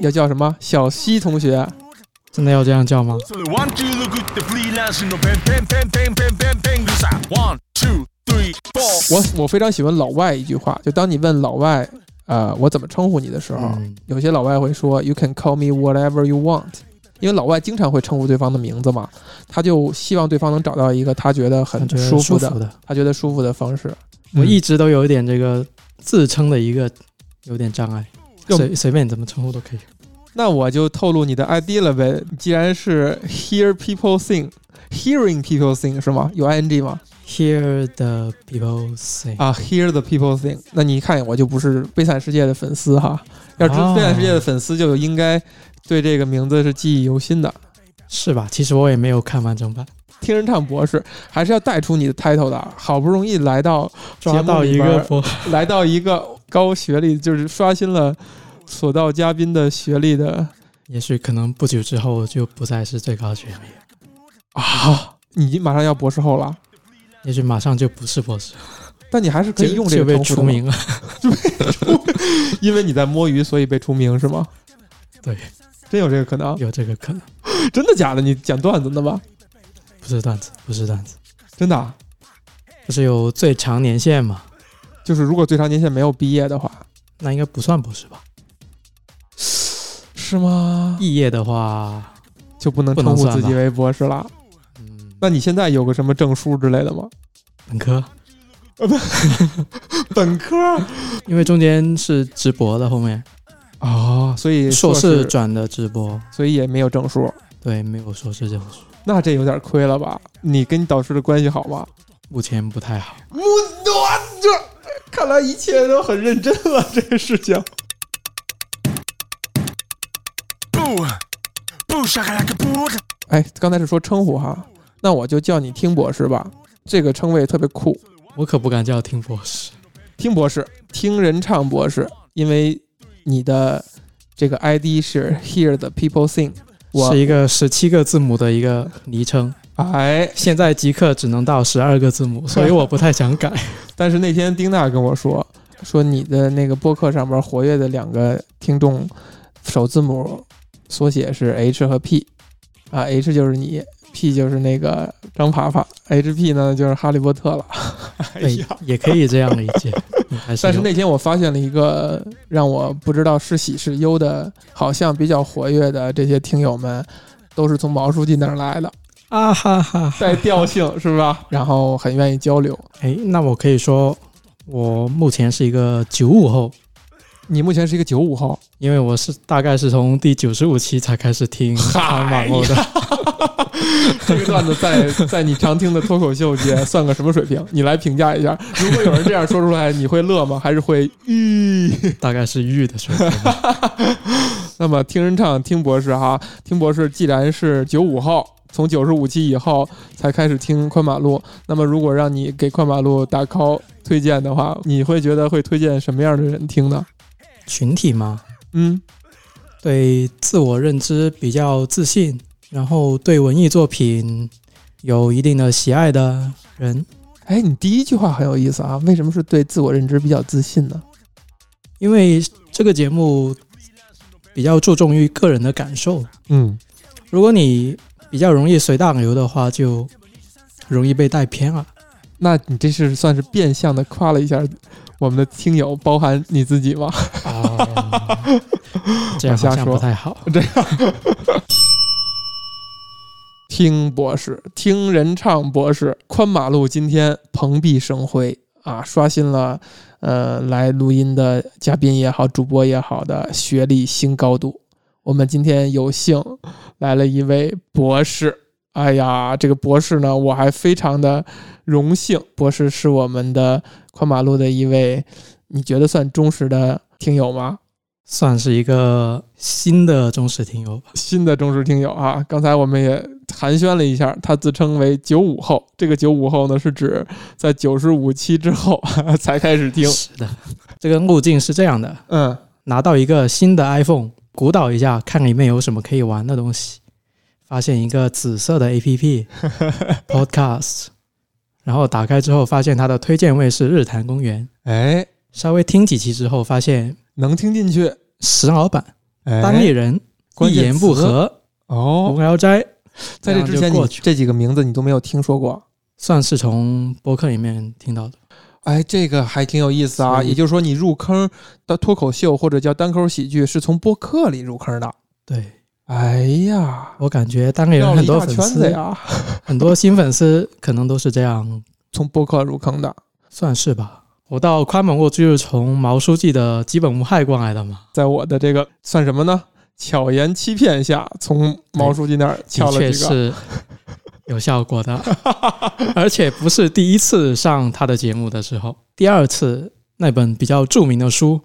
要叫什么？小西同学。真的要这样叫吗？我我非常喜欢老外一句话，就当你问老外呃我怎么称呼你的时候，有些老外会说：you can call me whatever you want。因为老外经常会称呼对方的名字嘛，他就希望对方能找到一个他觉得很舒服的，他觉得舒服的方式。我一直都有一点这个。自称的一个有点障碍，随随便怎么称呼都可以。那我就透露你的 ID 了呗。既然是 hear people sing，hearing people sing 是吗？有 ing 吗？Hear the people sing 啊，hear the people sing。那你一看我就不是悲惨世界的粉丝哈。要知哦悲惨世界的粉丝就应该对这个名字是记忆犹新的。是吧？其实我也没有看完整版，听人唱博士还是要带出你的 title 的。好不容易来到抓到一个博，来到一个高学历，就是刷新了所到嘉宾的学历的也许可能不久之后就不再是最高学历，啊！你马上要博士后了，也许马上就不是博士，但你还是可以用这个被除名啊。因为你在摸鱼，所以被除名是吗？对，真有这个可能？有这个可能，真的假的？你讲段子呢吧？不是段子，不是段子，真的啊？不是有最长年限吗？就是如果最长年限没有毕业的话，那应该不算博士吧？是吗？毕业的话，就不能称呼自己为博士了？嗯，那你现在有个什么证书之类的吗？本科，本科因为中间是直博的，后面哦，所以硕士士，转的直博，所以也没有证书。对，没有硕士证书，那这有点亏了吧？你跟你导师的关系好吗？目前不太好。我我这看来一切都很认真了，这个事情。Boo, boo, shakalaka boo. 哎，刚才是说称呼哈，那我就叫你听博士吧，这个称谓特别酷。我可不敢叫听博士，听博士，听人唱博士，因为你的这个 ID 是 Hear the People Sing。我是一个十七个字母的一个昵称，哎，现在即刻只能到十二个字母，所以我不太想改。但是那天丁娜跟我说，说你的那个播客上边活跃的两个听众首字母缩写是 H 和 P，啊，H 就是你，P 就是那个张爬爬，HP 呢就是哈利波特了。哎对呀，，也可以这样理解。但是那天我发现了一个让我不知道是喜是忧的，好像比较活跃的这些听友们，都是从毛书记那儿来的，啊哈哈哈，带调性是吧？然后很愿意交流。哎，那我可以说，我目前是一个九五后，你目前是一个九五后，因为我是大概是从第九十五期才开始听看网络的。这个段子在 在你常听的脱口秀界算个什么水平？你来评价一下。如果有人这样说出来，你会乐吗？还是会吁？大概是吁的水平吧。那么听人唱，听博士哈，听博士既然是九五后，从九十五期以后才开始听宽马路，那么如果让你给宽马路打 call 推荐的话，你会觉得会推荐什么样的人听呢？群体嘛，嗯，对自我认知比较自信，然后对文艺作品有一定的喜爱的人，哎，你第一句话很有意思啊，为什么是对自我认知比较自信呢？因为这个节目比较注重于个人的感受。嗯，如果你比较容易随大流的话，就容易被带偏了。那你这是算是变相的夸了一下我们的听友，包含你自己吗？哦，这样好像不太好。这样听博士，听人唱博士，宽马路今天蓬荜生辉啊，刷新了呃来录音的嘉宾也好，主播也好的学历新高度。我们今天有幸来了一位博士，哎呀，这个博士呢，我还非常的荣幸。博士是我们的宽马路的一位，你觉得算忠实的听友吗？算是一个新的忠实听友吧。新的忠实听友啊，刚才我们也寒暄了一下，他自称为九五后。这个九五后呢，是指在九十五期之后 才开始听。是的，这个路径是这样的：嗯，拿到一个新的 iPhone，鼓捣一下，看里面有什么可以玩的东西。发现一个紫色的 APP Podcast，然后打开之后发现它的推荐位是日坛公园，哎，稍微听几期之后，发现能听进去。石老板、哎当地人一言不合，哦无，聊斋，在这之前这几个名字你都没有听说过。算是从播客里面听到的。哎，这个还挺有意思啊！也就是说，你入坑的脱口秀或者叫单口喜剧是从播客里入坑的。对哎呀，我感觉当地人绕了一大很多粉丝，呀，很多新粉丝可能都是这样，从播客入坑的。算是吧。我到宽门过就是从毛书记的基本无害过来的嘛，在我的这个算什么呢？巧言欺骗下，从毛书记那儿了几个。确是有效果的，而且不是第一次上他的节目的时候，第二次那本比较著名的书，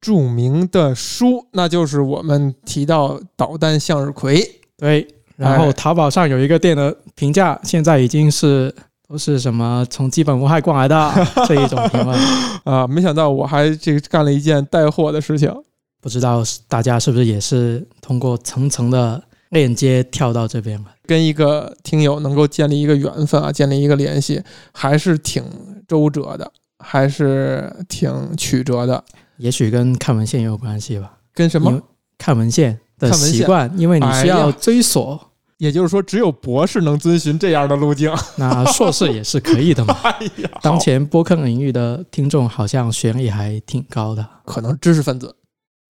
著名的书，那就是我们提到导弹向日葵。对，然后哎淘宝上有一个店的评价，现在已经是都是什么从基本无害过来的 这一种评论，啊，没想到我还这个干了一件带货的事情。不知道大家是不是也是通过层层的链接跳到这边了？跟一个听友能够建立一个缘分啊，建立一个联系，还是挺周折的，还是挺曲折的。也许跟看文献也有关系吧。跟什么？看文献的习惯，因为你需哎要追索，也就是说，只有博士能遵循这样的路径。那硕士也是可以的嘛。哎呀，当前播客领域的听众好像学历还挺高的，可能知识分子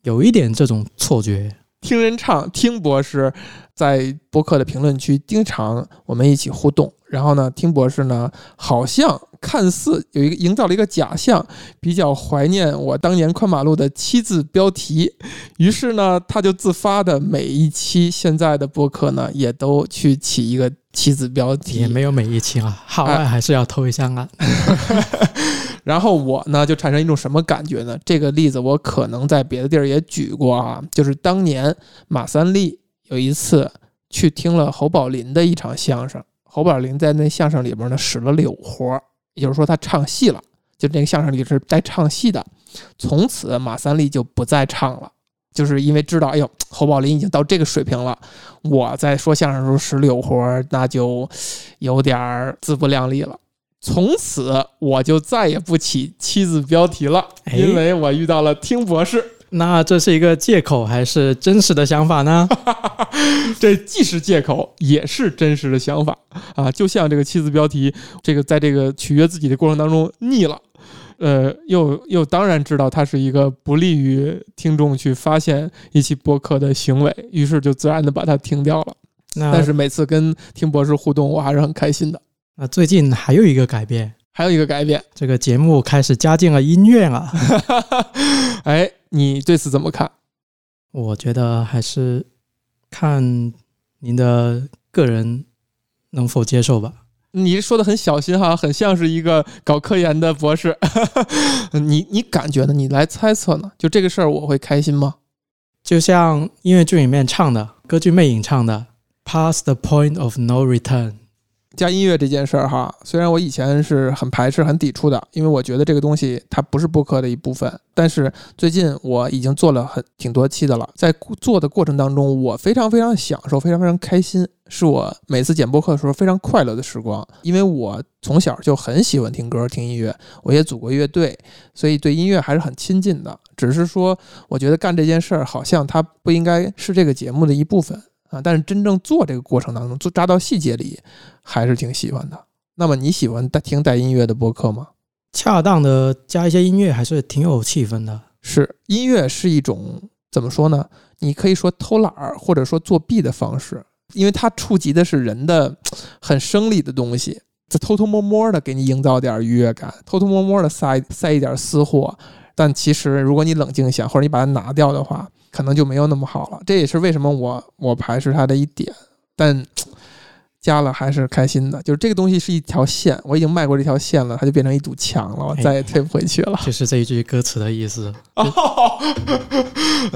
有一点这种错觉。听人唱，听博士在播客的评论区经常我们一起互动。然后呢，听博士呢，好像看似有一个营造了一个假象，比较怀念我当年宽马路的七字标题。于是呢，他就自发的每一期现在的播客呢，也都去起一个七字标题，也没有每一期啊，号外还是要偷一下啊。然后我呢就产生一种什么感觉呢？这个例子我可能在别的地儿也举过啊，就是当年马三立有一次去听了侯宝林的一场相声，侯宝林在那相声里边呢使了柳活，也就是说他唱戏了，就那个相声里是带唱戏的。从此马三立就不再唱了，就是因为知道，哎呦，侯宝林已经到这个水平了，我在说相声的时候使柳活，那就有点儿自不量力了。从此我就再也不起妻子标题了，哎因为我遇到了听博士。那这是一个借口还是真实的想法呢？这既是借口，也是真实的想法啊！就像这个妻子标题，这个在这个取悦自己的过程当中腻了，呃，又又当然知道它是一个不利于听众去发现一期播客的行为，于是就自然的把它停掉了。那但是每次跟听博士互动，我还是很开心的。那最近还有一个改变，还有一个改变，这个节目开始加进了音乐了。哎，你对此怎么看？我觉得还是看您的个人能否接受吧。你说的很小心哈，很像是一个搞科研的博士。你你感觉呢？你来猜测呢？就这个事儿，我会开心吗？就像音乐剧里面唱的，歌剧《魅影》唱的 “Past the point of no return”。加音乐这件事儿哈，虽然我以前是很排斥、很抵触的，因为我觉得这个东西它不是播客的一部分。但是最近我已经做了很挺多期的了，在做的过程当中，我非常非常享受，非常非常开心，是我每次剪播客的时候非常快乐的时光。因为我从小就很喜欢听歌、听音乐，我也组过乐队，所以对音乐还是很亲近的。只是说，我觉得干这件事儿好像它不应该是这个节目的一部分。啊，但是真正做这个过程当中，做扎到细节里，还是挺喜欢的。那么你喜欢带听带音乐的播客吗？恰当的加一些音乐还是挺有气氛的。是，音乐是一种怎么说呢？你可以说偷懒儿，或者说作弊的方式，因为它触及的是人的很生理的东西，就偷偷摸摸的给你营造点愉悦感，偷偷摸摸的塞塞一点私货。但其实，如果你冷静想，或者你把它拿掉的话，可能就没有那么好了。这也是为什么我我排斥它的一点。但 加了还是开心的，就是这个东西是一条线，我已经迈过这条线了，它就变成一堵墙了，我再也退不回去了。就是这一句歌词的意思。哦，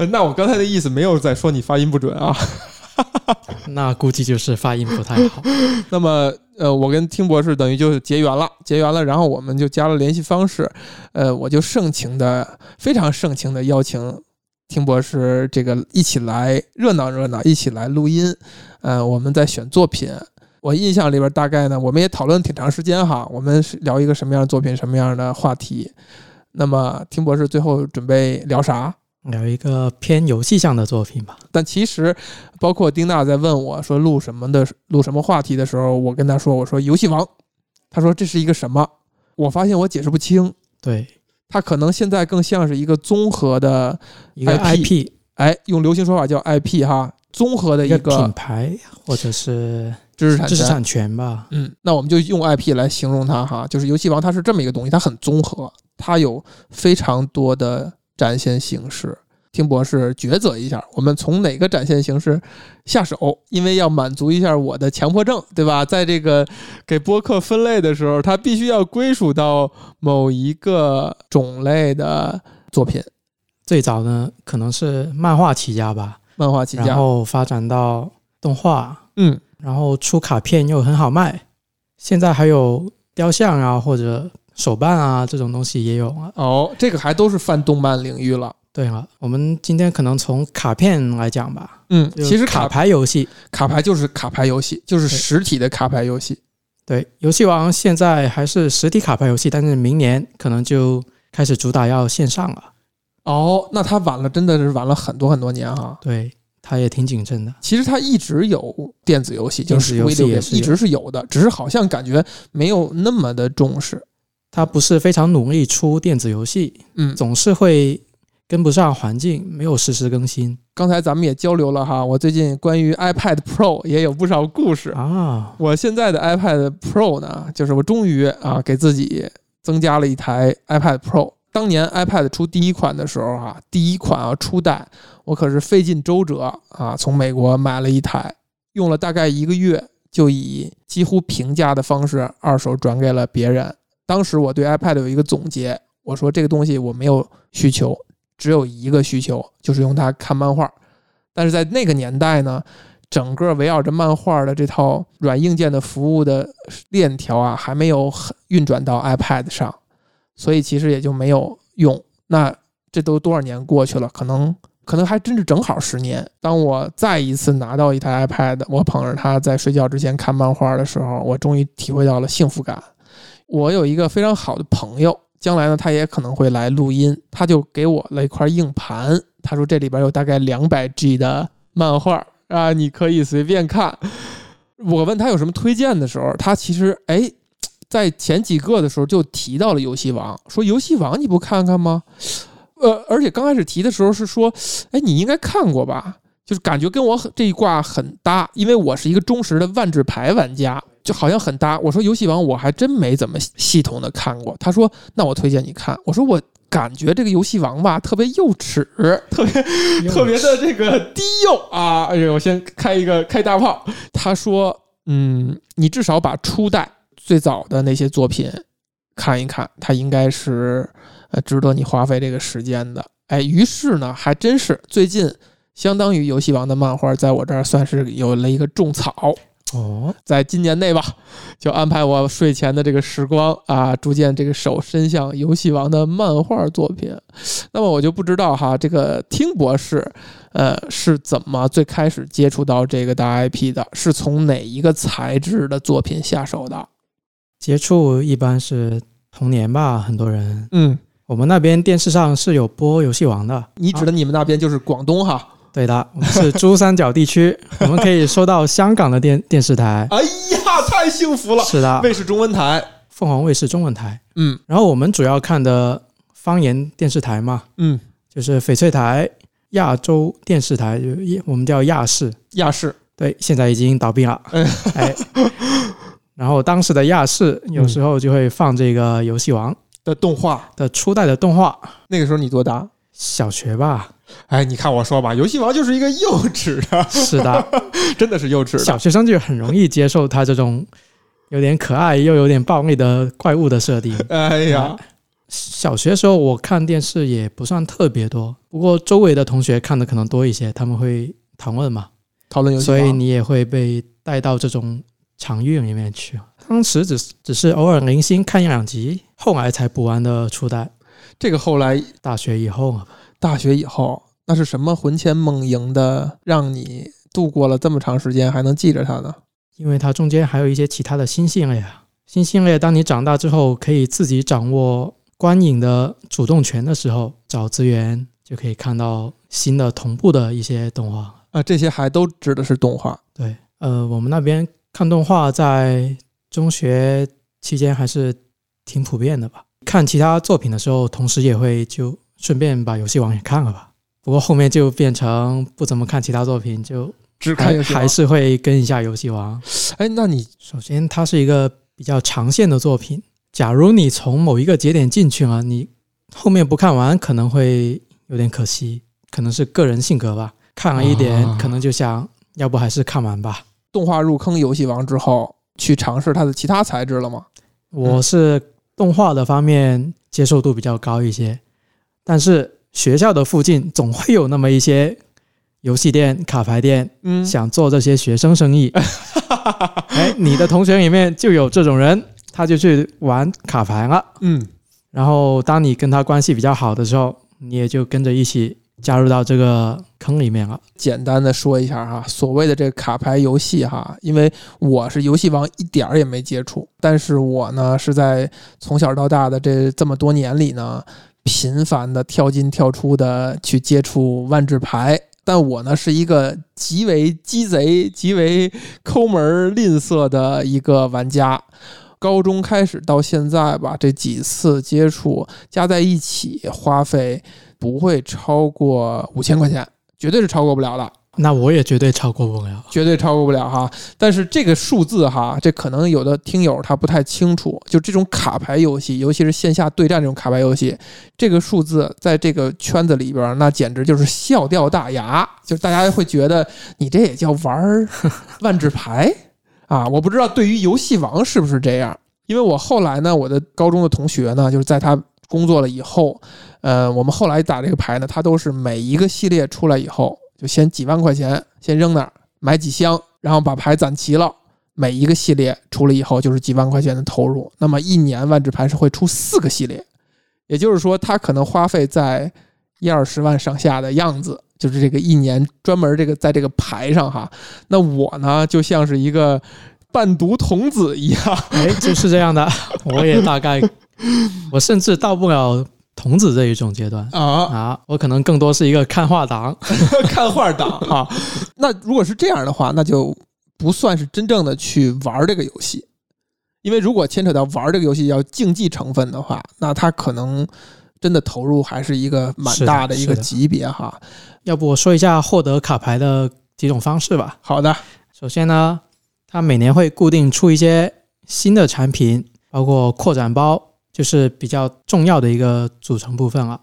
那我刚才的意思没有在说你发音不准啊。那估计就是发音不太好。那么，呃，我跟听博士等于就是结缘了，结缘了，然后我们就加了联系方式，呃，我就盛情的，非常盛情的邀请听博士这个一起来热闹热闹，一起来录音，呃，我们在选作品。我印象里边大概呢，我们也讨论挺长时间哈，我们是聊一个什么样的作品，什么样的话题。那么听博士最后准备聊啥？聊一个偏游戏向的作品吧。但其实，包括丁娜在问我说录什么的、录什么话题的时候，我跟他说：“我说游戏王。”他说：“这是一个什么？”我发现我解释不清。对，它可能现在更像是一个综合的一个 IP 哎，用流行说法叫 IP 哈，综合的一个一个品牌或者是知识产权。知识产权吧。嗯，那我们就用 IP 来形容它哈，就是游戏王它是这么一个东西，它很综合，它有非常多的展现形式。听博士抉择一下，我们从哪个展现形式下手？因为要满足一下我的强迫症，对吧？在这个给播客分类的时候，它必须要归属到某一个种类的作品，最早呢，可能是漫画起家吧，漫画起家。然后发展到动画，嗯，然后出卡片又很好卖，现在还有雕像啊或者手办啊这种东西也有啊。哦，这个还都是泛动漫领域了。对了，我们今天可能从卡片来讲吧。嗯，其实卡卡牌游戏，卡牌就是卡牌游戏，就是实体的卡牌游戏。对，游戏王现在还是实体卡牌游戏，但是明年可能就开始主打要线上了。哦，那他晚了，真的是晚了很多很多年哈。对，他也挺谨慎的。其实他一直有电子游戏，就是游戏也是一直是有的，只是好像感觉没有那么的重视。他不是非常努力出电子游戏，嗯，总是会跟不上环境，没有实时更新刚才咱们也交流了哈，我最近关于 iPad Pro 也有不少故事。啊。我现在的 iPad Pro 呢，就是我终于啊给自己增加了一台 iPad Pro。当年 iPad 出第一款的时候啊，第一款啊初代，我可是费尽周折啊从美国买了一台，用了大概一个月，就以几乎平价的方式二手转给了别人。当时我对 iPad 有一个总结，我说这个东西我没有需求，只有一个需求，就是用它看漫画。但是在那个年代呢，整个围绕着漫画的这套软硬件的服务的链条啊，还没有运转到 iPad 上，所以其实也就没有用。那这都多少年过去了，可能可能还真是正好十年。当我再一次拿到一台 iPad，我捧着它在睡觉之前看漫画的时候，我终于体会到了幸福感。我有一个非常好的朋友，将来呢，他也可能会来录音，他就给我了一块硬盘，他说这里边有大概两百 G 的漫画啊，你可以随便看。我问他有什么推荐的时候，他其实哎，在前几个的时候就提到了游戏王，说游戏王你不看看吗？呃，而且刚开始提的时候是说，哎，你应该看过吧？就是感觉跟我很这一挂很搭，因为我是一个忠实的万智牌玩家，就好像很搭。我说游戏王我还真没怎么系统的看过。他说那我推荐你看。我说我感觉这个游戏王吧特别幼齿，特别 特别的这个低幼啊！哎呦，我先开一个开大炮。他说，嗯，你至少把初代最早的那些作品看一看，它应该是呃值得你花费这个时间的。哎，于是呢，还真是最近相当于游戏王的漫画，在我这儿算是有了一个种草。哦，在今年内吧，就安排我睡前的这个时光啊，逐渐这个手伸向游戏王的漫画作品。那么我就不知道哈，这个听博士，呃，是怎么最开始接触到这个大 IP 的？是从哪一个材质的作品下手的？接触一般是童年吧，很多人。嗯，我们那边电视上是有播游戏王的，你指的你们那边就是广东哈？对的，我们是珠三角地区，我们可以收到香港的电电视台。哎呀，太幸福了！是的，卫视中文台，凤凰卫视中文台。嗯然后我们主要看的方言电视台嘛，嗯，就是翡翠台、亚洲电视台，就我们叫亚视。亚视，对，现在已经倒闭了。嗯哎，然后当时的亚视有时候就会放这个游戏王的动画，的初代的动画，那个时候你多大？小学吧？哎，你看我说吧，游戏王就是一个幼稚的，是的，真的是幼稚的。小学生就很容易接受他这种有点可爱又有点暴力的怪物的设定。哎呀，小学时候我看电视也不算特别多，不过周围的同学看的可能多一些，他们会讨论嘛，讨论游戏，所以你也会被带到这种场域里面去。当时只是只是偶尔零星看一两集，后来才补完的初代。这个后来大学以后啊，大学以后，那是什么魂牵梦萦的，让你度过了这么长时间还能记着它呢？因为它中间还有一些其他的新系列啊。新系列，当你长大之后，可以自己掌握观影的主动权的时候，找资源就可以看到新的同步的一些动画。啊，这些还都指的是动画。对，呃，我们那边看动画在中学期间还是挺普遍的吧。看其他作品的时候，同时也会就顺便把游戏王也看了吧。不过后面就变成不怎么看其他作品，就只看还是会跟一下游戏王。哎，那你首先，它是一个比较长线的作品。假如你从某一个节点进去了，你后面不看完可能会有点可惜，可能是个人性格吧。看了一点，啊可能就想要不还是看完吧。动画入坑游戏王之后，去尝试它的其他材质了吗？我是动画的方面接受度比较高一些，但是学校的附近总会有那么一些游戏店、卡牌店嗯想做这些学生生意。哎，你的同学里面就有这种人，他就去玩卡牌了。嗯，然后当你跟他关系比较好的时候，你也就跟着一起加入到这个坑里面了。简单的说一下哈，所谓的这个卡牌游戏哈，因为我是游戏王一点儿也没接触，但是我呢是在从小到大的这这么多年里呢，频繁的跳进跳出的去接触万智牌。但我呢是一个极为鸡贼、极为抠门吝啬的一个玩家。高中开始到现在吧，这几次接触加在一起花费不会超过五千块钱，绝对是超过不了的。那我也绝对超过不了。绝对超过不了哈。但是这个数字哈，这可能有的听友他不太清楚。就这种卡牌游戏，尤其是线下对战这种卡牌游戏，这个数字在这个圈子里边，那简直就是笑掉大牙。就是大家会觉得你这也叫玩儿 万智牌啊？我不知道对于游戏王是不是这样，因为我后来呢，我的高中的同学呢，就是在他工作了以后，呃，我们后来打这个牌呢，它都是每一个系列出来以后，就先几万块钱先扔那儿买几箱，然后把牌攒齐了。每一个系列出了以后就是几万块钱的投入，那么一年万智牌是会出四个系列，也就是说他可能花费在一二十万上下的样子，就是这个一年专门这个在这个牌上哈。那我呢就像是一个半读童子一样，哎，就是这样的，我也大概，我甚至到不了童子这一种阶段啊，啊，我可能更多是一个看画党。看画党啊。那如果是这样的话，那就不算是真正的去玩这个游戏，因为如果牵扯到玩这个游戏要竞技成分的话，那他可能真的投入还是一个蛮大的一个级别哈。要不我说一下获得卡牌的几种方式吧。好的，首先呢，它每年会固定出一些新的产品，包括扩展包，就是比较重要的一个组成部分了。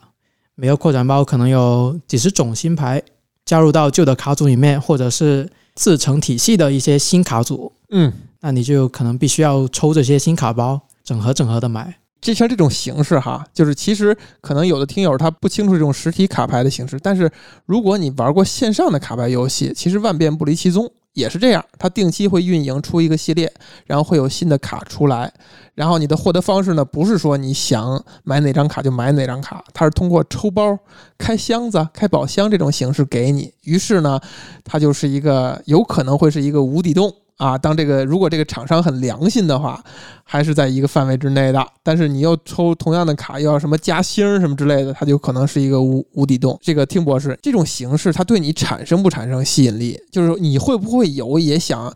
每个扩展包可能有几十种新牌加入到旧的卡组里面，或者是自成体系的一些新卡组，嗯，那你就可能必须要抽这些新卡包，整合整合的买。就像这种形式哈，就是其实可能有的听友他不清楚这种实体卡牌的形式，但是如果你玩过线上的卡牌游戏，其实万变不离其宗，也是这样，它定期会运营出一个系列，然后会有新的卡出来，然后你的获得方式呢，不是说你想买哪张卡就买哪张卡，它是通过抽包、开箱子、开宝箱这种形式给你，于是呢，它就是一个有可能会是一个无底洞。啊，当这个如果这个厂商很良心的话，还是在一个范围之内的。但是你又抽同样的卡，又要什么加星儿什么之类的，它就可能是一个无无底洞。这个听博士，这种形式它对你产生不产生吸引力？就是你会不会有也想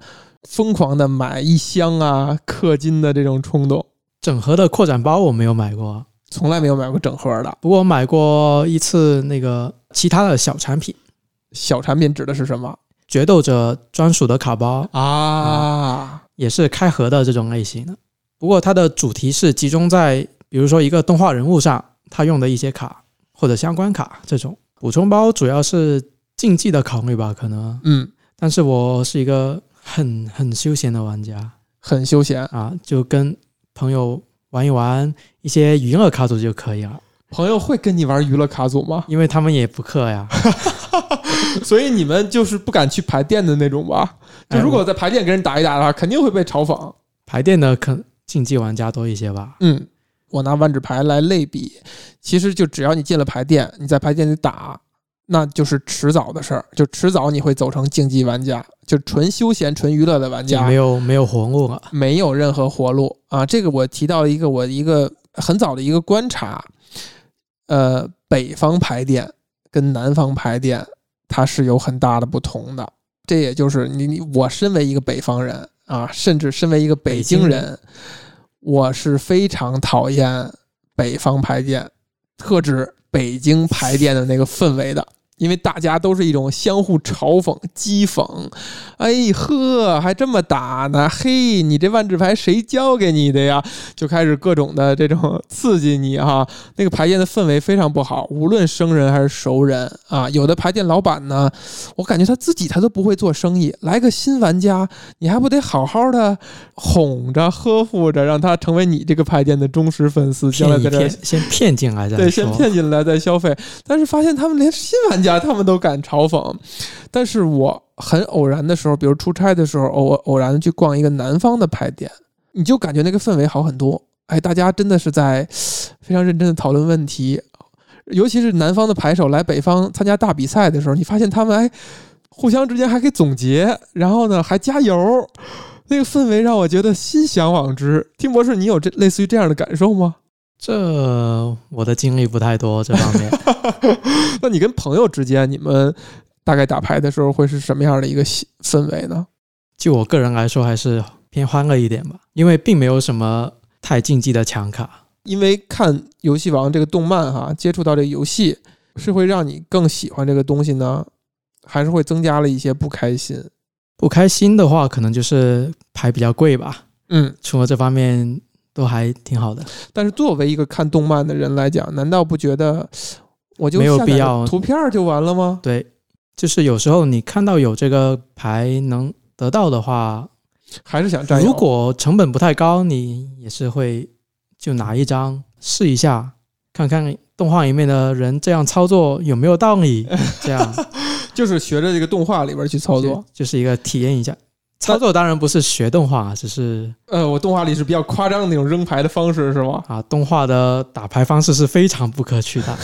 疯狂的买一箱啊氪金的这种冲动？整盒的扩展包我没有买过，从来没有买过整盒的不过我买过一次那个其他的小产品，小产品，指的是什么决斗者专属的卡包，啊？也是开盒的这种类型的。不过它的主题是集中在，比如说一个动画人物上，他用的一些卡或者相关卡这种补充包，主要是竞技的考虑吧，可能。嗯，但是我是一个很很休闲的玩家很休闲。啊，就跟朋友玩一玩一些娱乐卡组就可以了，朋友会跟你玩娱乐卡组吗？因为他们也不氪呀。所以你们就是不敢去排店的那种吧？就哎如果在排店跟人打一打的话，肯定会被嘲讽。排店的可竞技玩家多一些吧。嗯，我拿万智牌来类比，其实就只要你进了排店，你在排店里打，那就是迟早的事儿，就迟早你会走成竞技玩家，就纯休闲、纯娱乐的玩家没，有没有活路了。没有任何活路啊。这个我提到了一个我一个很早的一个观察，呃，北方排店跟南方排店它是有很大的不同的。这也就是你你我身为一个北方人啊，甚至身为一个北京人，我是非常讨厌北方排店，特指北京排店的那个氛围的。因为大家都是一种相互嘲讽、讥讽，哎呵，还这么打呢？嘿，你这万智牌谁教给你的呀？就开始各种的这种刺激你哈。那个排店的氛围非常不好，无论生人还是熟人啊。有的排店老板呢，我感觉他自己他都不会做生意，来个新玩家，你还不得好好的哄着、呵护着，让他成为你这个排店的忠实粉丝，将来在这儿，先骗进来再 对，先骗进来再消费。但是发现他们连新玩家他们都敢嘲讽。但是我很偶然的时候，比如出差的时候，偶偶然去逛一个南方的牌店，你就感觉那个氛围好很多。哎，大家真的是在非常认真的讨论问题，尤其是南方的牌手来北方参加大比赛的时候，你发现他们哎，互相之间还可以总结，然后呢还加油。那个氛围让我觉得心向往之。丁博士，你有这类似于这样的感受吗？这我的经历不太多这方面，那你跟朋友之间，你们大概打牌的时候会是什么样的一个氛围呢？就我个人来说还是偏欢乐一点吧，因为并没有什么太竞技的强卡。因为看游戏王这个动漫哈，接触到这个游戏，是会让你更喜欢这个东西呢，还是会增加了一些不开心？不开心的话，可能就是牌比较贵吧。嗯，除了这方面，都还挺好的。但是作为一个看动漫的人来讲，难道不觉得我就没有必要图片儿就完了吗？对，就是有时候你看到有这个牌能得到的话，还是想占有？如果成本不太高，你也是会就拿一张试一下，看看动画里面的人这样操作有没有道理。这样 就是学着这个动画里边去操作，就是一个体验一下。操作当然不是学动画，只是呃，我动画里是比较夸张的那种扔牌的方式，是吗？啊，动画的打牌方式是非常不可取的。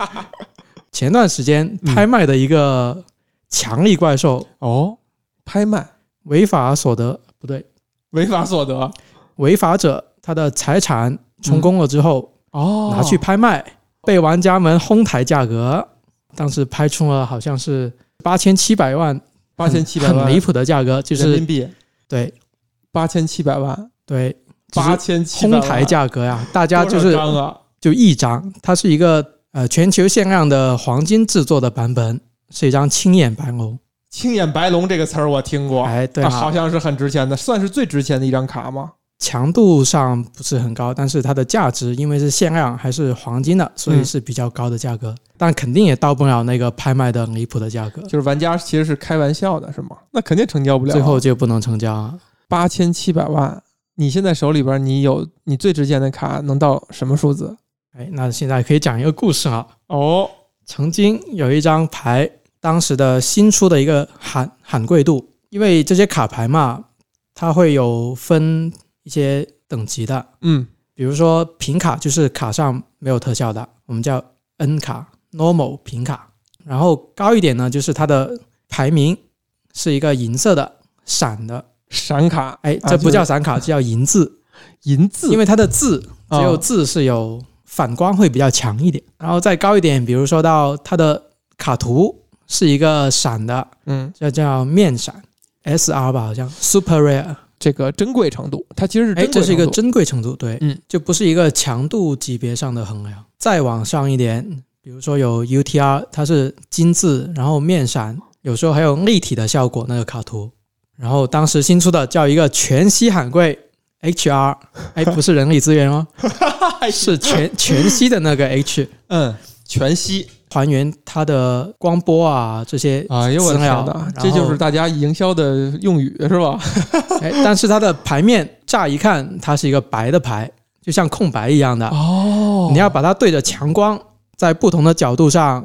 前段时间拍卖的一个强力怪兽哦，拍卖。违法所得不对，违法所得。违法者他的财产充公了之后、哦，拿去拍卖，被玩家们哄抬价格，当时拍出了好像是八千七百万，八千七百万很离谱的价格，就是人民币。对。八千七百万，对，就是八千哄抬价格呀，大家就是就一张，它是一个呃全球限量的黄金制作的版本，是一张青眼白龙。青眼白龙这个词儿我听过，哎，对啊。好像是很值钱的，算是最值钱的一张卡吗？强度上不是很高，但是它的价值因为是限量还是黄金的，所以嗯是比较高的价格，但肯定也到不了那个拍卖的离谱的价格，就是玩家其实是开玩笑的，是吗？那肯定成交不了啊。最后就不能成交啊。八千七百万，你现在手里边你有你最值钱的卡能到什么数字？哎，那现在可以讲一个故事啊。哦，曾经有一张牌，当时的新出的一个罕罕贵度，因为这些卡牌嘛，它会有分一些等级的，嗯，比如说平卡就是卡上没有特效的，我们叫 N 卡 （Normal 平卡）。然后高一点呢，就是它的排名是一个银色的闪的，闪卡，哎，啊这不叫闪卡，这叫银字，银字，因为它的字只有哦字是有反光会比较强一点。然后再高一点，比如说到它的卡图是一个闪的，嗯，这叫面闪。SR 吧，好像。Super Rare。这个珍贵程度，它其实是哎，珍贵这是一个珍贵程度，对，嗯，就不是一个强度级别上的衡量。再往上一点，比如说有 UTR，它是金字，然后面闪，有时候还有立体的效果那个卡图。然后当时新出的叫一个全息喊贵 HR，哎，不是人力资源哦，是全全息的那个 H，嗯，全息。还原它的光波啊这些哎呦我的天资料哪，，这就是大家营销的用语是吧？哎，但是它的牌面乍一看它是一个白的牌，就像空白一样的。哦你要把它对着强光，在不同的角度上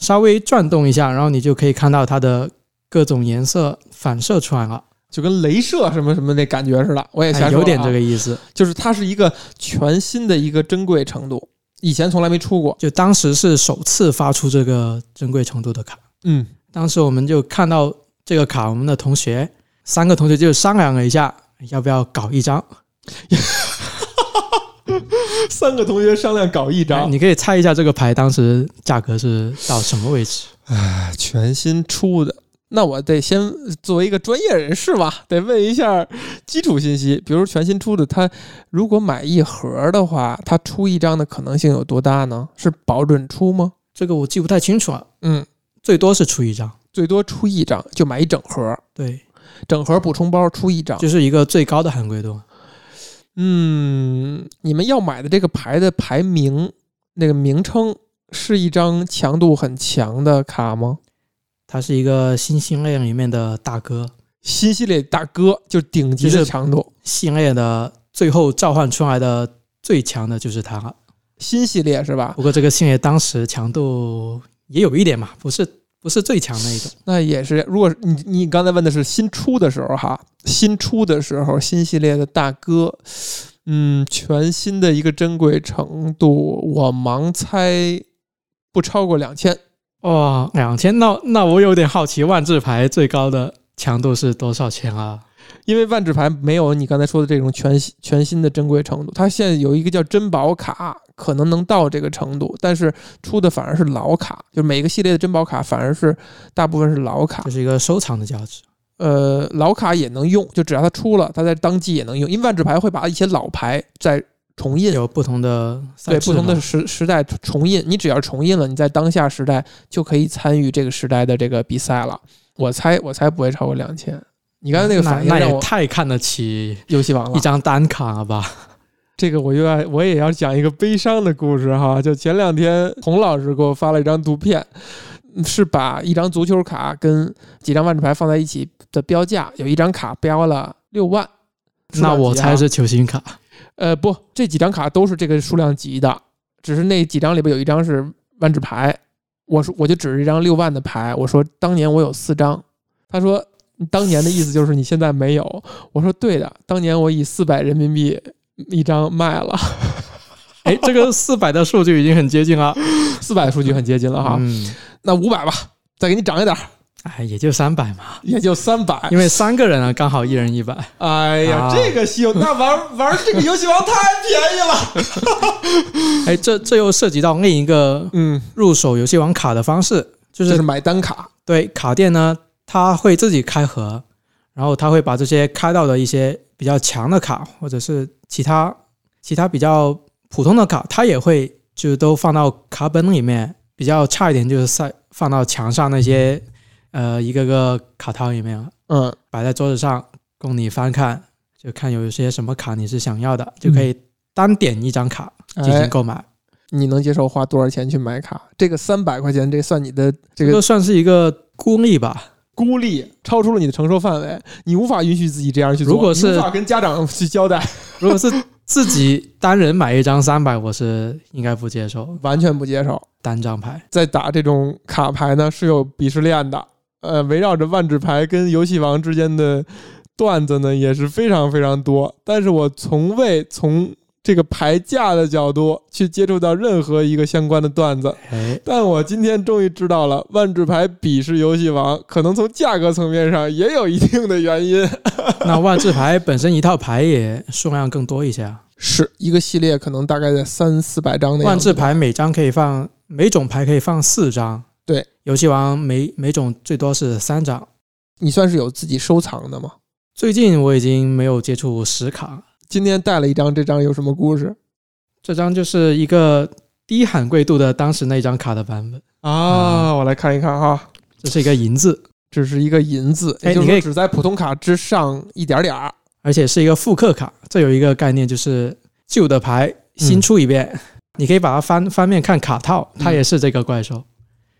稍微转动一下，然后你就可以看到它的各种颜色反射出来了，就跟镭射什么什么那感觉似的，我也哎瞎说有点这啊个意思。就是它是一个全新的一个珍贵程度，以前从来没出过。就当时是首次发出这个珍贵程度的卡，嗯，当时我们就看到这个卡，我们的同学三个同学就商量了一下，要不要搞一张。三个同学商量搞一哎张，你可以猜一下这个牌当时价格是到什么位置？哎，全新出的。那我得先作为一个专业人士吧，得问一下基础信息，比如全新出的，它如果买一盒的话，它出一张的可能性有多大呢？是保准出吗？这个我记不太清楚啊，嗯，最多是出一张。最多出一张，就买一整盒，对，整盒补充包出一张。就是一个最高的含贵度。嗯，你们要买的这个牌的排名那个名称是一张强度很强的卡吗？它是一个新系列里面的大哥，新系列大哥就顶级的强度，系列的最后召唤出来的最强的就是它。新系列是吧？不过这个系列当时强度也有一点嘛，不是不是最强那一种。那也是，如果你你刚才问的是新出的时候哈，新出的时候新系列的大哥，嗯，全新的一个珍贵程度，我盲猜不超过两千。哇，两千，那那我有点好奇，万智牌最高的强度是多少钱啊？因为万智牌没有你刚才说的这种全新全新的珍贵程度，它现在有一个叫珍宝卡，可能能到这个程度，但是出的反而是老卡，就每个系列的珍宝卡反而是大部分是老卡这，是一个收藏的价值。呃，老卡也能用，就只要它出了，它在当季也能用，因为万智牌会把一些老牌再重印，有不同的对不同的时时代重印，你只要重印了，你在当下时代就可以参与这个时代的这个比赛了。我猜我猜不会超过两千。你刚才那个反应那也让我太看得起游戏王了一。张单卡了吧？这个我又要我也要讲一个悲伤的故事哈，就前两天洪老师给我发了一张图片，是把一张足球卡跟几张万智牌放在一起的标价，有一张卡标了六万。那我猜是球星卡。呃不，这几张卡都是这个数量级的，只是那几张里边有一张是万智牌。我说我就指着一张六万的牌，我说当年我有四张。他说当年的意思就是你现在没有。我说对的，当年我以四百人民币一张卖了，哎，这个四百的数据已经很接近了四百数据很接近了哈。嗯，那五百吧，再给你涨一点儿，哎，也就三百嘛，也就三百。因为三个人啊，刚好一人一百。哎呀，啊这个游，那玩玩这个游戏王太便宜了。哎，这这又涉及到另一个嗯，入手游戏王卡的方式，就就是是买单卡。对卡店呢，他会自己开盒，然后他会把这些开到的一些比较强的卡，或者是其他其他比较普通的卡，他也会就是都放到卡本里面。比较差一点就是塞放到墙上那些呃一个个卡套里面，嗯，摆在桌子上供你翻看，就看有一些什么卡你是想要的，就可以单点一张卡进行哎，购买。你能接受花多少钱去买卡？这个三百块钱，这算你的这这个这算是一个孤立吧。孤立，超出了你的承受范围，你无法允许自己这样去做。如果是无法跟家长去交代，如果是自己单人买一张三百，我是应该不接受完全不接受。单张牌。在打这种卡牌呢，是有鄙视链的。呃，围绕着万智牌跟游戏王之间的段子呢，也是非常非常多。但是我从未从这个牌价的角度去接触到任何一个相关的段子。哎，但我今天终于知道了，万智牌鄙视游戏王，可能从价格层面上也有一定的原因。那万智牌本身一套牌也数量更多一些啊。是一个系列，可能大概在三四百张那样万智牌每张可以放每种牌可以放四张，对，游戏王每每种最多是三张。你算是有自己收藏的吗？最近我已经没有接触实卡，今天带了一张，这张有什么故事这张就是一个低罕贵度的当时那张卡的版本，啊？我来看一看哈，这是一个银字，这是一个银字，哎你可以也就是只在普通卡之上一点点儿。而且是一个复刻卡。这有一个概念，就是旧的牌新出一遍，你可以把它翻翻面看卡套，它也是这个怪兽。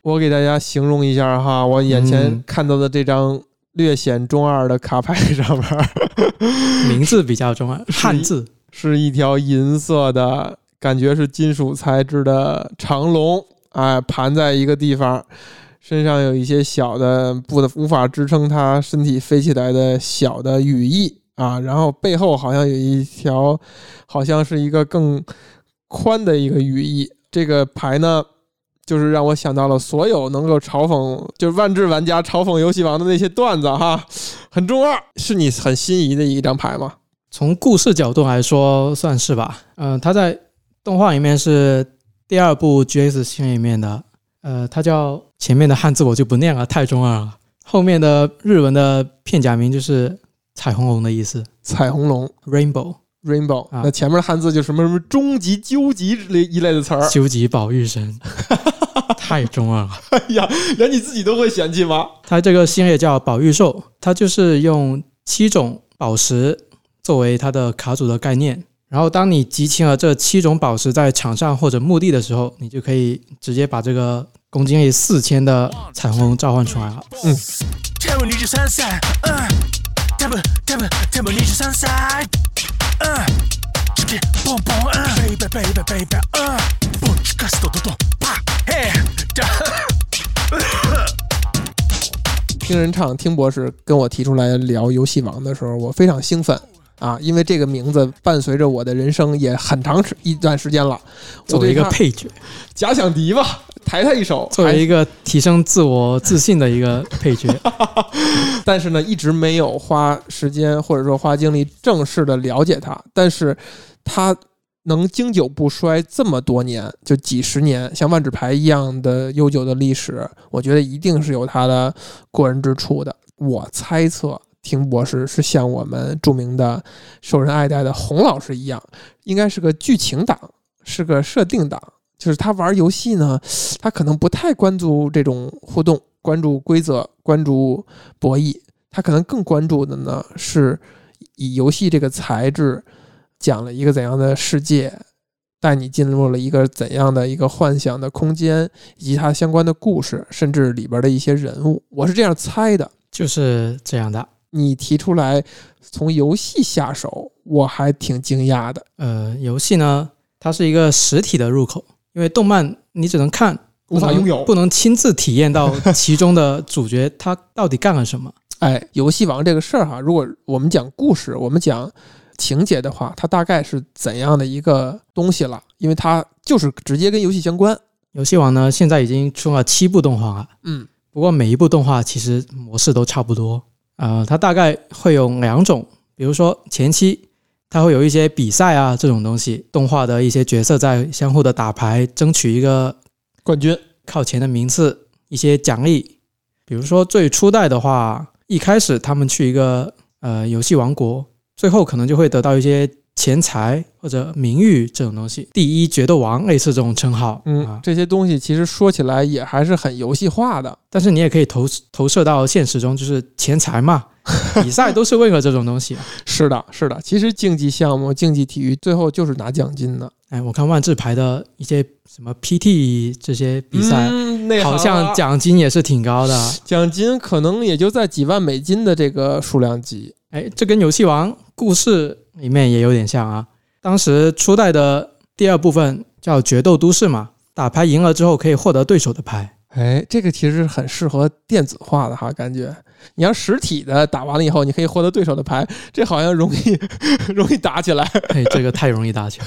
我给大家形容一下哈，我眼前嗯看到的这张略显中二的卡牌上面儿 名字比较中二，汉字。是一条银色的，感觉是金属材质的长龙，哎，盘在一个地方，身上有一些小的不无法支撑它身体飞起来的小的羽翼啊，然后背后好像有一条，好像是一个更宽的一个羽翼。这个牌呢，就是让我想到了所有能够嘲讽，就是万智玩家嘲讽游戏王的那些段子哈，很中二，是你很心仪的一张牌吗？从故事角度来说，算是吧。嗯、它在动画里面是第二部 GX 系列里面的，呃，它叫前面的汉字我就不念了，太中二了。后面的日文的片假名就是彩虹龙的意思彩虹龙，rainbow，rainbow，、啊那前面的汉字就什么什么终极、究极之类一类的词儿。究极保育神，太中二了。哎呀，连你自己都会嫌弃吗？它这个系列叫宝玉兽，它就是用七种宝石作为它的卡组的概念。然后，当你集齐了这七种宝石在场上或者墓地的时候，你就可以直接把这个攻击力四千的彩虹龙召唤出来了。多分听人唱，听博士跟我提出来聊游戏王的时候，我非常兴奋。啊，因为这个名字伴随着我的人生也很长时一段时间了。作为一个配角，假想敌吧，抬他一手。作为一个提升自我自信的一个配角，但是呢，一直没有花时间或者说花精力正式的了解他，但是他能经久不衰这么多年，就几十年，像万纸牌一样的悠久的历史，我觉得一定是有它的过人之处的。我猜测，听博士是像我们著名的、受人爱戴的洪老师一样，应该是个剧情党，是个设定党。就是他玩游戏呢，他可能不太关注这种互动，关注规则，关注博弈。他可能更关注的呢是以游戏这个材质讲了一个怎样的世界，带你进入了一个怎样的一个幻想的空间，以及它相关的故事，甚至里边的一些人物。我是这样猜的。就是这样的。你提出来从游戏下手，我还挺惊讶的。呃，游戏呢，它是一个实体的入口，因为动漫你只能看，无法拥有不能亲自体验到 其中的主角他到底干了什么。哎，游戏王这个事儿哈，如果我们讲故事，我们讲情节的话，它大概是怎样的一个东西了？因为它就是直接跟游戏相关。游戏王呢，现在已经出了七部动画了，嗯不过每一部动画其实模式都差不多。呃，它大概会有两种，比如说前期它会有一些比赛啊这种东西，动画的一些角色在相互的打牌，争取一个冠军，靠前的名次，一些奖励。比如说最初代的话，一开始他们去一个呃游戏王国，最后可能就会得到一些钱财或者名誉这种东西，第一决斗王类似这种称号。嗯啊，，这些东西其实说起来也还是很游戏化的。但是你也可以投投射到现实中，就是钱财嘛，比赛都是为了这种东西。啊是的，是的。其实竞技项目、竞技体育最后就是拿奖金的哎，我看万智牌的一些什么 PT 这些比赛，嗯、好像奖金也是挺高的。奖金可能也就在几万美金的这个数量级。哎，这跟游戏王故事里面也有点像啊。当时初代的第二部分叫决斗都市嘛，打牌赢了之后可以获得对手的牌。哎，这个其实很适合电子化的哈，感觉你要实体的打完了以后，你可以获得对手的牌，这好像容易 容易打起来。哎，这个太容易打起来。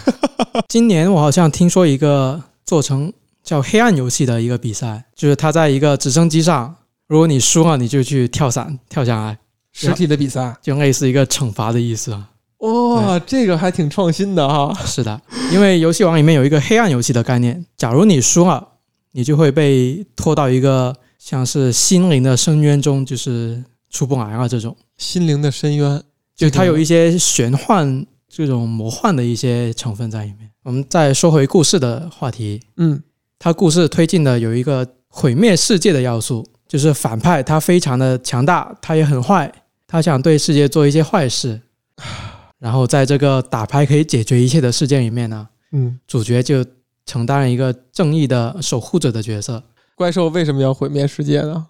今年我好像听说一个做成叫黑暗游戏的一个比赛，就是他在一个直升机上，如果你输了，你就去跳伞跳下来，实体的比赛，就类似一个惩罚的意思啊。哇、这个还挺创新的哈。是的，因为游戏王里面有一个黑暗游戏的概念，假如你输了，你就会被拖到一个像是心灵的深渊中，就是出不来了这种。心灵的深渊，就它有一些些玄幻这种魔幻的一些成分在里面。我们再说回故事的话题，嗯它故事推进的有一个毁灭世界的要素，就是反派他非常的强大，他也很坏，他想对世界做一些坏事。然后在这个打牌可以解决一切的事件里面呢，嗯，主角就承担了一个正义的守护者的角色。怪兽为什么要毁灭世界呢？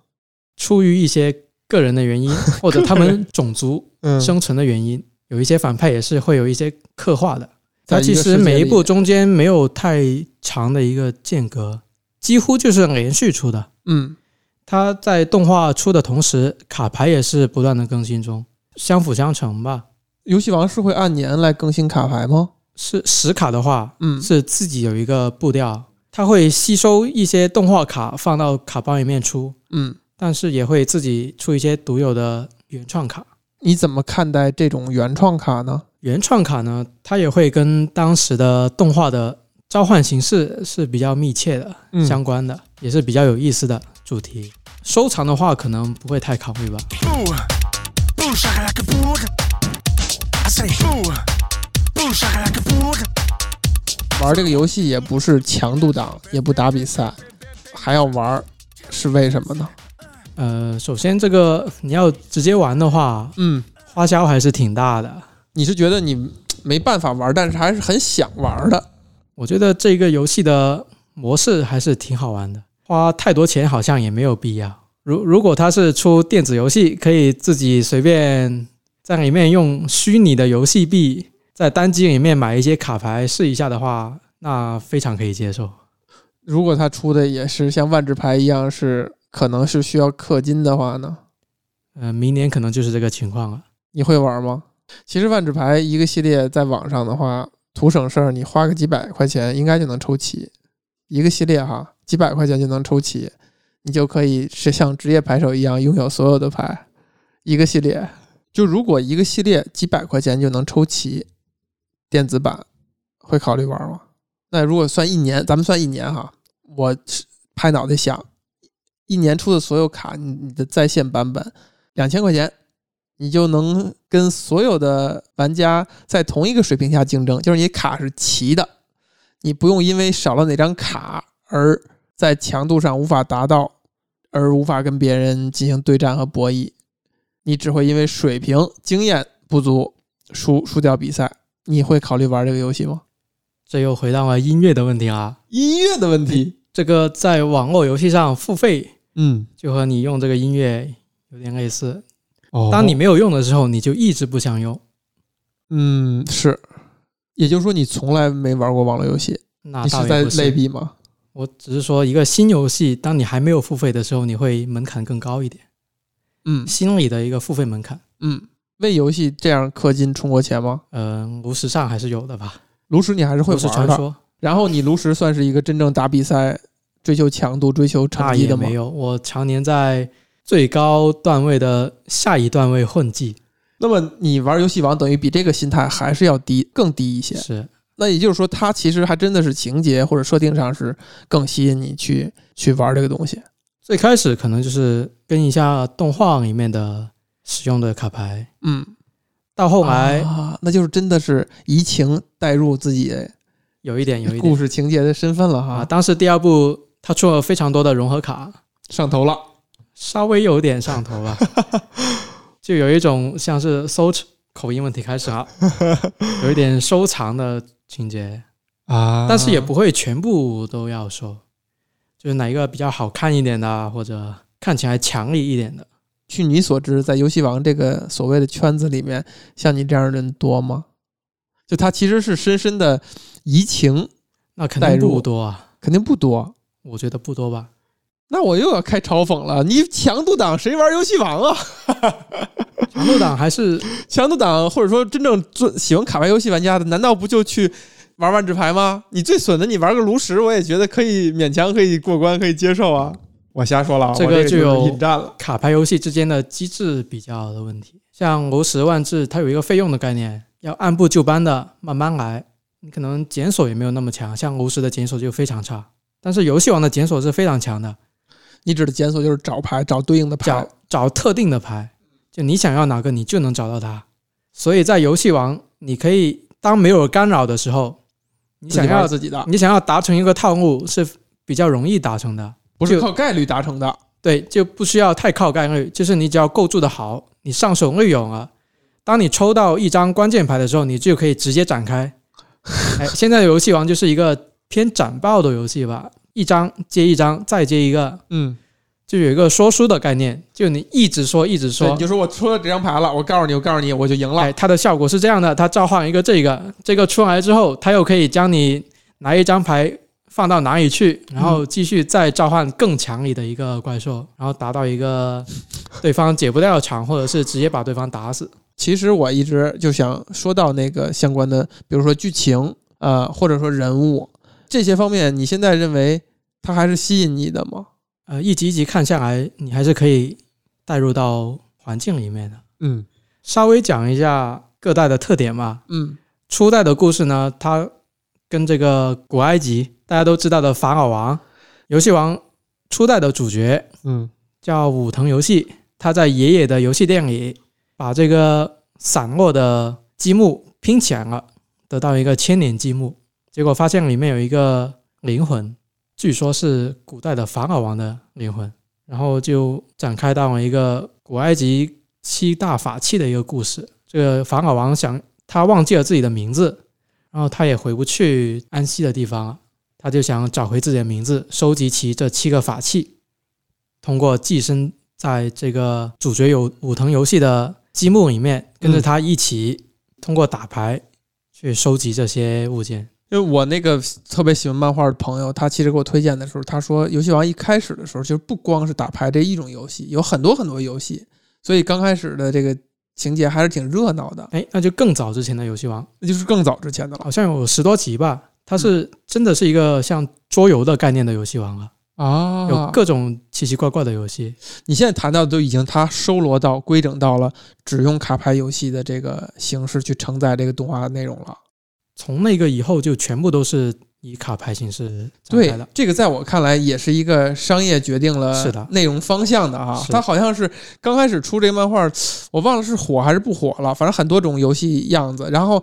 出于一些个人的原因，或者他们种族 嗯，生存的原因，有一些反派也是会有一些刻画的。它其实每一里部中间没有太长的一个间隔，几乎就是连续出的。嗯它在动画出的同时，卡牌也是不断的更新中，相辅相成吧。游戏王是会按年来更新卡牌吗？是实卡的话，嗯是自己有一个步调，它会吸收一些动画卡放到卡包里面出，嗯，但是也会自己出一些独有的原创卡。你怎么看待这种原创卡呢？原创卡呢，它也会跟当时的动画的召唤形式是比较密切的、嗯相关的，也是比较有意思的主题。收藏的话，可能不会太考虑吧。玩这个游戏也不是强度党，也不打比赛，还要玩，是为什么呢？呃，首先这个你要直接玩的话，嗯，花销还是挺大的。你是觉得你没办法玩，但是还是很想玩的。我觉得这个游戏的模式还是挺好玩的，花太多钱好像也没有必要。如如果他是出电子游戏，可以自己随便在里面用虚拟的游戏币，在单机里面买一些卡牌试一下的话，那非常可以接受。如果他出的也是像万智牌一样，是可能是需要氪金的话呢，呃，明年可能就是这个情况了。你会玩吗？其实万智牌一个系列在网上的话，图省事儿，你花个几百块钱应该就能抽齐一个系列哈，几百块钱就能抽齐，你就可以是像职业牌手一样拥有所有的牌。一个系列，就如果一个系列几百块钱就能抽齐电子版，会考虑玩吗？那如果算一年，咱们算一年哈，我拍脑袋想，一年出的所有卡，你你的在线版本两千块钱，你就能跟所有的玩家在同一个水平下竞争，就是你卡是齐的，你不用因为少了哪张卡而在强度上无法达到，而无法跟别人进行对战和博弈，你只会因为水平经验不足输输掉比赛。你会考虑玩这个游戏吗？这又回到了音乐的问题啊。音乐的问题，这个在网络游戏上付费，嗯，就和你用这个音乐有点类似。哦当你没有用的时候，你就一直不想用。嗯是，也就是说你从来没玩过网络游戏，那你是在类比吗？我只是说，一个新游戏，当你还没有付费的时候，你会门槛更高一点，嗯心理的一个付费门槛。嗯，为游戏这样氪金充过钱吗？嗯、炉石上还是有的吧？炉石你还是会玩的，传说然后你炉石算是一个真正打比赛、追求强度、追求成那绩的吗没？有，我常年在最高段位的下一段位混迹。那么你玩游戏王等于比这个心态还是要低，更低一些。是，那也就是说，它其实还真的是情节或者设定上是更吸引你去去玩这个东西。最开始可能就是跟一下动画里面的使用的卡牌，嗯，到后来啊，那就是真的是移情带入自己有一点有一故事情节的身份了啊，哈，当时第二部它出了非常多的融合卡，上头了。稍微有点上头吧，就有一种像是搜口音问题开始了，有一点收藏的情节，啊但是也不会全部都要收，就是哪一个比较好看一点的啊，或者看起来强力一点的。据你所知，在游戏王这个所谓的圈子里面，像你这样的人多吗？就他其实是深深的移情，那肯定不多啊，肯定不多。我觉得不多吧。那我又要开嘲讽了，你强度党谁玩游戏王啊？强度党还是强度党或者说真正做喜欢卡牌游戏玩家的，难道不就去玩万纸牌吗？你最损的，你玩个炉石，我也觉得可以勉强可以过关，可以接受啊。我瞎说了啊，这个就就有引战了。卡牌游戏之间的机制比较的问题。像炉石万智，它有一个费用的概念，要按部就班的慢慢来。你可能检索也没有那么强，像炉石的检索就非常差，但是游戏王的检索是非常强的，你指的检索就是找牌，找对应的牌找。找特定的牌，就你想要哪个，你就能找到它。所以在游戏王，你可以当没有干扰的时候，你想要自己的，你想要达成一个套路是比较容易达成的。不是就靠概率达成的。对，就不需要太靠概率，就是你只要构筑的好，你上手率有了，当你抽到一张关键牌的时候，你就可以直接展开。哎，现在的游戏王就是一个偏展爆的游戏吧，一张接一张，再接一个，嗯，就有一个说书的概念，就你一直说一直说你，就说我出了这张牌了，我告诉你，我告诉你，我就赢了。哎，它的效果是这样的，它召唤一个这个，这个出来之后，它又可以将你拿一张牌放到哪里去，然后继续再召唤更强力的一个怪兽，然后达到一个 对方解不掉的场，或者是直接把对方打死。其实我一直就想说到那个相关的，比如说剧情，呃，或者说人物这些方面，你现在认为它还是吸引你的吗？呃，一集一集看下来，你还是可以带入到环境里面的。嗯稍微讲一下各代的特点嘛。嗯初代的故事呢，它跟这个古埃及大家都知道的法老王游戏王初代的主角嗯叫武藤游戏，他在爷爷的游戏店里把这个散落的积木拼起来了，得到一个千年积木，结果发现里面有一个灵魂，据说是古代的法老王的灵魂，然后就展开到了一个古埃及七大法器的一个故事。这个法老王想，他忘记了自己的名字，然后他也回不去安息的地方了，他就想找回自己的名字，收集齐这七个法器，通过寄生在这个主角有武藤游戏的积木里面，跟着他一起通过打牌去收集这些物件。因为我那个特别喜欢漫画的朋友，他其实给我推荐的时候，他说游戏王一开始的时候，就是不光是打牌这一种游戏，有很多很多游戏，所以刚开始的这个情节还是挺热闹的，哎，那就更早之前的游戏王，那就是更早之前的了好像有十多集吧。它是真的是一个像桌游的概念的游戏王了，啊有各种奇奇怪怪的游戏。你现在谈到的都已经它收罗到规整到了只用卡牌游戏的这个形式去承载这个动画内容了。从那个以后就全部都是以卡牌形式展对开的。，这个在我看来也是一个商业决定了是的内容方向的啊。它好像是刚开始出这个漫画，我忘了是火还是不火了，反正很多种游戏样子。然后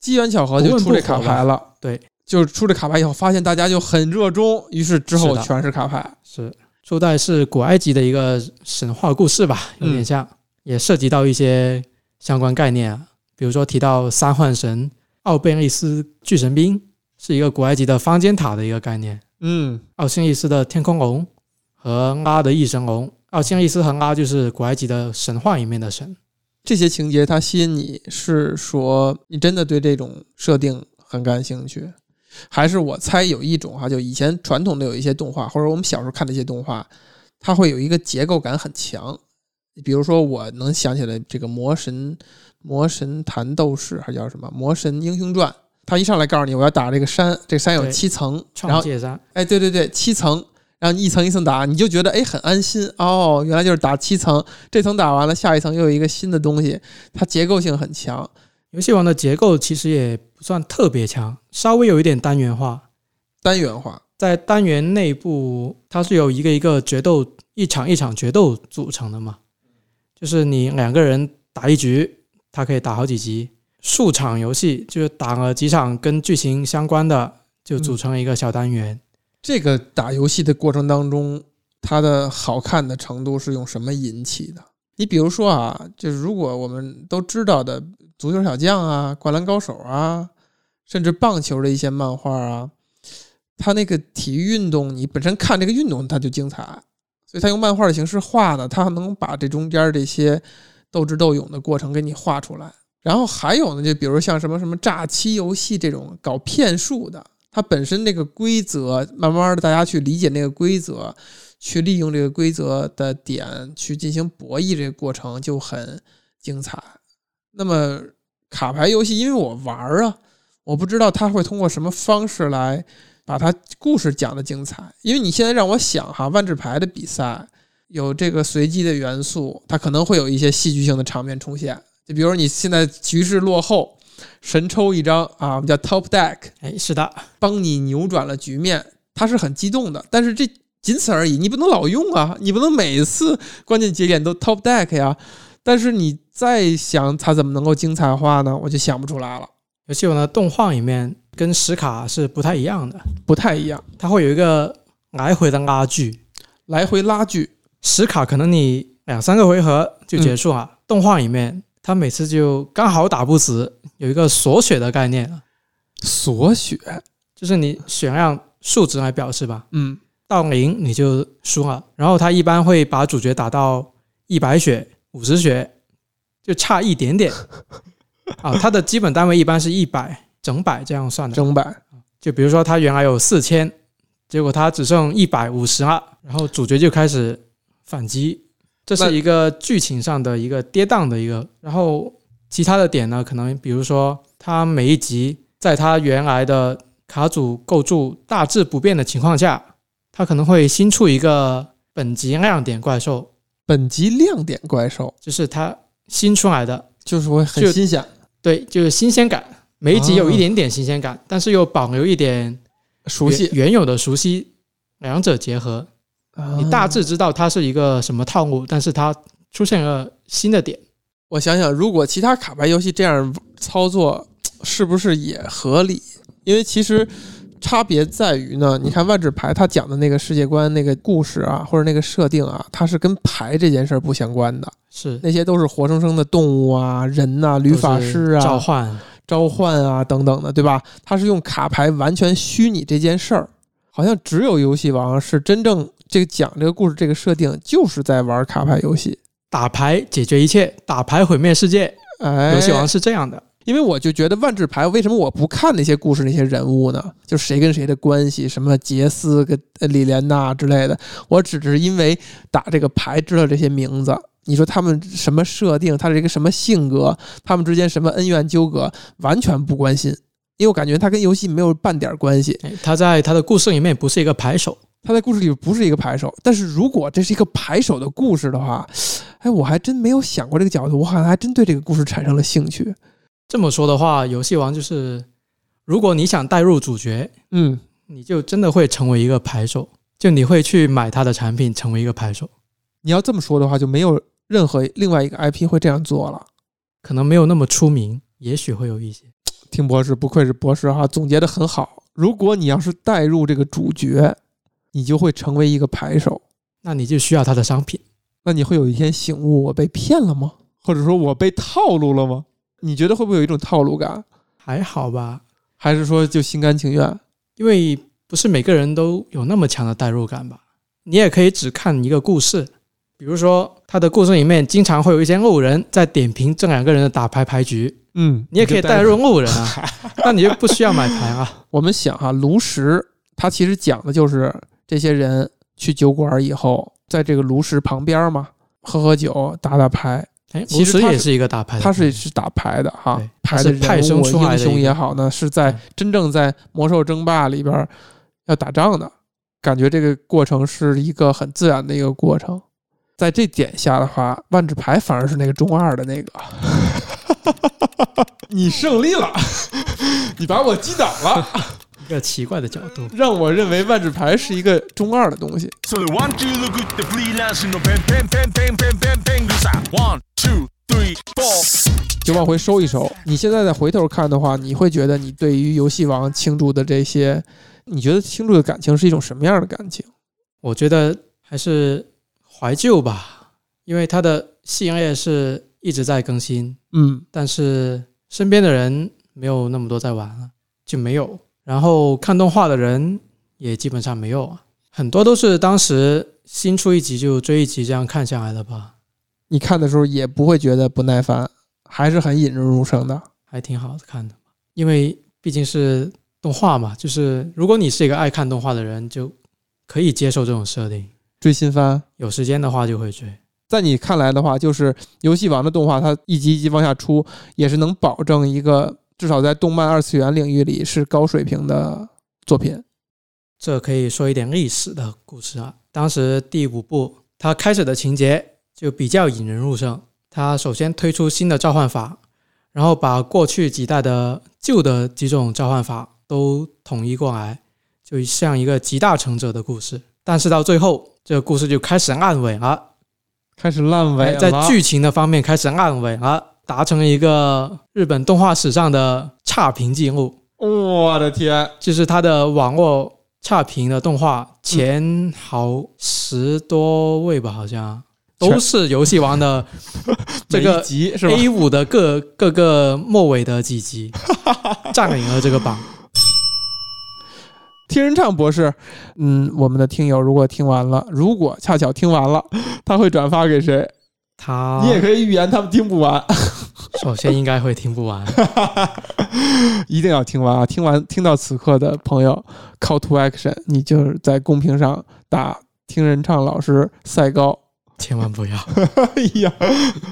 机缘巧合就出这卡牌了，对，就是出这卡牌以后，发现大家就很热衷，于是之后全是卡牌。是初代是古埃及的一个神话故事吧，有点像，也涉及到一些相关概念啊，比如说提到三幻神奥贝利斯巨神兵是一个古埃及的方尖塔的一个概念，嗯奥辛利斯的天空龙和拉的翼神龙，奥辛利斯和拉就是古埃及的神话里面的神。这些情节它吸引你是说你真的对这种设定很感兴趣，还是我猜有一种哈，就以前传统的有一些动画，或者我们小时候看的一些动画，它会有一个结构感很强。比如说，我能想起来这个《魔神魔神坛斗士》还叫什么《魔神英雄传》，他一上来告诉你我要打这个山，这个山有七层，然后哎，对对对，七层，然后你一层一层打，你就觉得哎很安心哦，原来就是打七层，这层打完了，下一层又有一个新的东西，它结构性很强。游戏王的结构其实也不算特别强，稍微有一点单元化。单元化，在单元内部，它是由一个一个决斗、一场一场决斗组成的嘛，就是你两个人打一局，它可以打好几集。数场游戏就是打了几场跟剧情相关的，就组成一个小单元。这个打游戏的过程当中，它的好看的程度是用什么引起的？你比如说啊，就是如果我们都知道的足球小将啊、灌篮高手啊，甚至棒球的一些漫画啊，它那个体育运动，你本身看这个运动它就精彩，所以它用漫画的形式画呢，它能把这中间这些斗智斗勇的过程给你画出来。然后还有呢，就比如像什么什么诈欺游戏这种搞骗术的，它本身这个规则，慢慢的大家去理解那个规则，去利用这个规则的点去进行博弈，这个过程就很精彩。那么卡牌游戏，因为我玩啊，我不知道它会通过什么方式来把它故事讲的精彩。因为你现在让我想哈，万智牌的比赛有这个随机的元素，它可能会有一些戏剧性的场面出现。就比如你现在局势落后，神抽一张啊，我们叫 top deck，哎，是的，帮你扭转了局面，他是很激动的。但是这仅此而已，你不能老用啊，你不能每次 关键节点都 top deck 呀。但是你再想它怎么能够精彩化呢？我就想不出来了，游戏王的动画里面跟实卡是不太一样的，不太一样。它会有一个来回的拉锯，来回拉锯，实卡可能你两三个回合就结束了，动画里面他每次就刚好打不死，有一个锁血的概念，锁血，就是你血量数值来表示吧，嗯，到零你就输了。然后他一般会把主角打到一百血、五十血，就差一点点。啊，它的基本单位一般是一百整百这样算的。整百，就比如说他原来有四千，结果他只剩一百五十了，然后主角就开始反击，这是一个剧情上的一个跌宕的一个。然后其他的点呢，可能比如说他每一集在他原来的卡组构筑大致不变的情况下，他可能会新出一个本集亮点怪兽，本集亮点怪兽就是他新出来的，就是会很就新鲜，对，就是新鲜感，每一集有一点点新鲜感，但是又保留一点熟悉原原有的熟悉，两者结合，你大致知道它是一个什么套路，但是它出现了新的点。我想想，如果其他卡牌游戏这样操作，是不是也合理？因为其实差别在于呢，你看万智牌它讲的那个世界观、那个故事啊，或者那个设定啊，它是跟牌这件事儿不相关的，是那些都是活生生的动物啊、人呐、旅法师啊、召唤、召唤啊等等的，对吧？它是用卡牌完全虚拟这件事儿，好像只有游戏王是真正这个讲这个故事、这个设定，就是在玩卡牌游戏。打牌解决一切，打牌毁灭世界。哎，游戏王是这样的，因为我就觉得万智牌为什么我不看那些故事、那些人物呢？就谁跟谁的关系，什么杰斯跟呃李莲娜之类的，我只是因为打这个牌知道这些名字。你说他们什么设定，他是一个什么性格，他们之间什么恩怨纠葛，完全不关心，因为我感觉他跟游戏没有半点关系。哎他在他的故事里面不是一个牌手，他在故事里不是一个牌手，但是如果这是一个牌手的故事的话，哎，我还真没有想过这个角度，我好像还真对这个故事产生了兴趣。这么说的话，游戏王就是，如果你想带入主角，嗯，你就真的会成为一个牌手，就你会去买他的产品，成为一个牌手。你要这么说的话，就没有任何另外一个 IP 会这样做了。可能没有那么出名，也许会有一些。听博士，不愧是博士哈，总结的很好。如果你要是带入这个主角，你就会成为一个牌手。那你就需要他的商品。那你会有一天醒悟，我被骗了吗？或者说我被套路了吗？你觉得会不会有一种套路感？还好吧，还是说就心甘情愿？因为不是每个人都有那么强的代入感吧。你也可以只看一个故事，比如说他的故事里面经常会有一些路人在点评这两个人的打牌牌局，嗯，你也可以带入路人啊，那你就不需要买牌啊。我们想哈、炉石它其实讲的就是这些人去酒馆以后，在这个炉石旁边嘛，喝喝酒，打打牌。哎，其实他也是一个打牌，他是是打牌的哈对，牌的派人物生英雄也好呢，是在真正在魔兽争霸里边要打仗的，感觉这个过程是一个很自然的一个过程。在这点下的话，万智牌反而是那个中二的那个。你胜利了，你把我击倒了，一个奇怪的角度。让我认为万智牌是一个中二的东西。So the one, two, look good, the freelance, no pen, pen, pen, pen, pen, pen, pen, do sa. One, two, three, four. 就往回收一收。你现在再回头看的话，你会觉得你对于游戏王倾注的这些，你觉得倾注的感情是一种什么样的感情？我觉得还是怀旧吧，因为它的系列是一直在更新，嗯，但是身边的人没有那么多在玩了，就没有。然后看动画的人也基本上没有啊，很多都是当时新出一集就追一集这样看下来的吧，你看的时候也不会觉得不耐烦，还是很引人入胜的。还挺好看的。因为毕竟是动画嘛，就是如果你是一个爱看动画的人，就可以接受这种设定。追新番，有时间的话就会追。在你看来的话，就是游戏王的动画，它一集一集往下出，也是能保证一个至少在动漫二次元领域里是高水平的作品。这可以说一点历史的故事啊。当时第五部它开始的情节就比较引人入胜。它首先推出新的召唤法，然后把过去几代的旧的几种召唤法都统一过来，就像一个集大成者的故事。但是到最后，这个故事就开始烂尾了，开始烂尾哎了，在剧情的方面开始烂尾了，达成一个日本动画史上的差评记录。我的天，就是它的网络差评的动画前好十多位吧，好像都是游戏王的 这个集是吧？A 五的各各个末尾的几集，占领了这个榜。听人唱博士，嗯，我们的听友如果听完了，如果恰巧听完了，他会转发给谁？他你也可以预言他们听不完，首先应该会听不完，一定要听完啊！听完听到此刻的朋友，call to action，你就是在公屏上打听人唱老师赛高。千万不要 哎呀，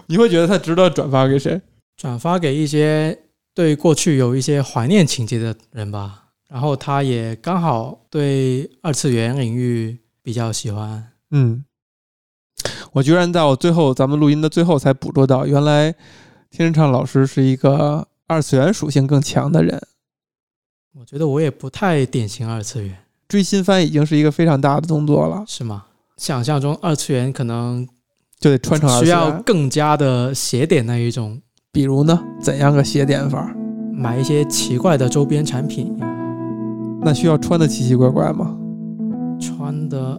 你会觉得他值得转发给谁？转发给一些对过去有一些怀念情节的人吧。然后他也刚好对二次元领域比较喜欢，嗯，我居然在我最后咱们录音的最后才捕捉到，原来听人唱老师是一个二次元属性更强的人。我觉得我也不太典型二次元，追新番已经是一个非常大的动作了，是吗？想象中二次元可能就得穿成需要。更加的写点那一种，比如呢，怎样个写点法？买一些奇怪的周边产品，那需要穿的奇奇怪怪吗？穿的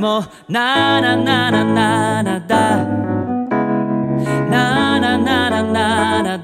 もななななななだ。なななななな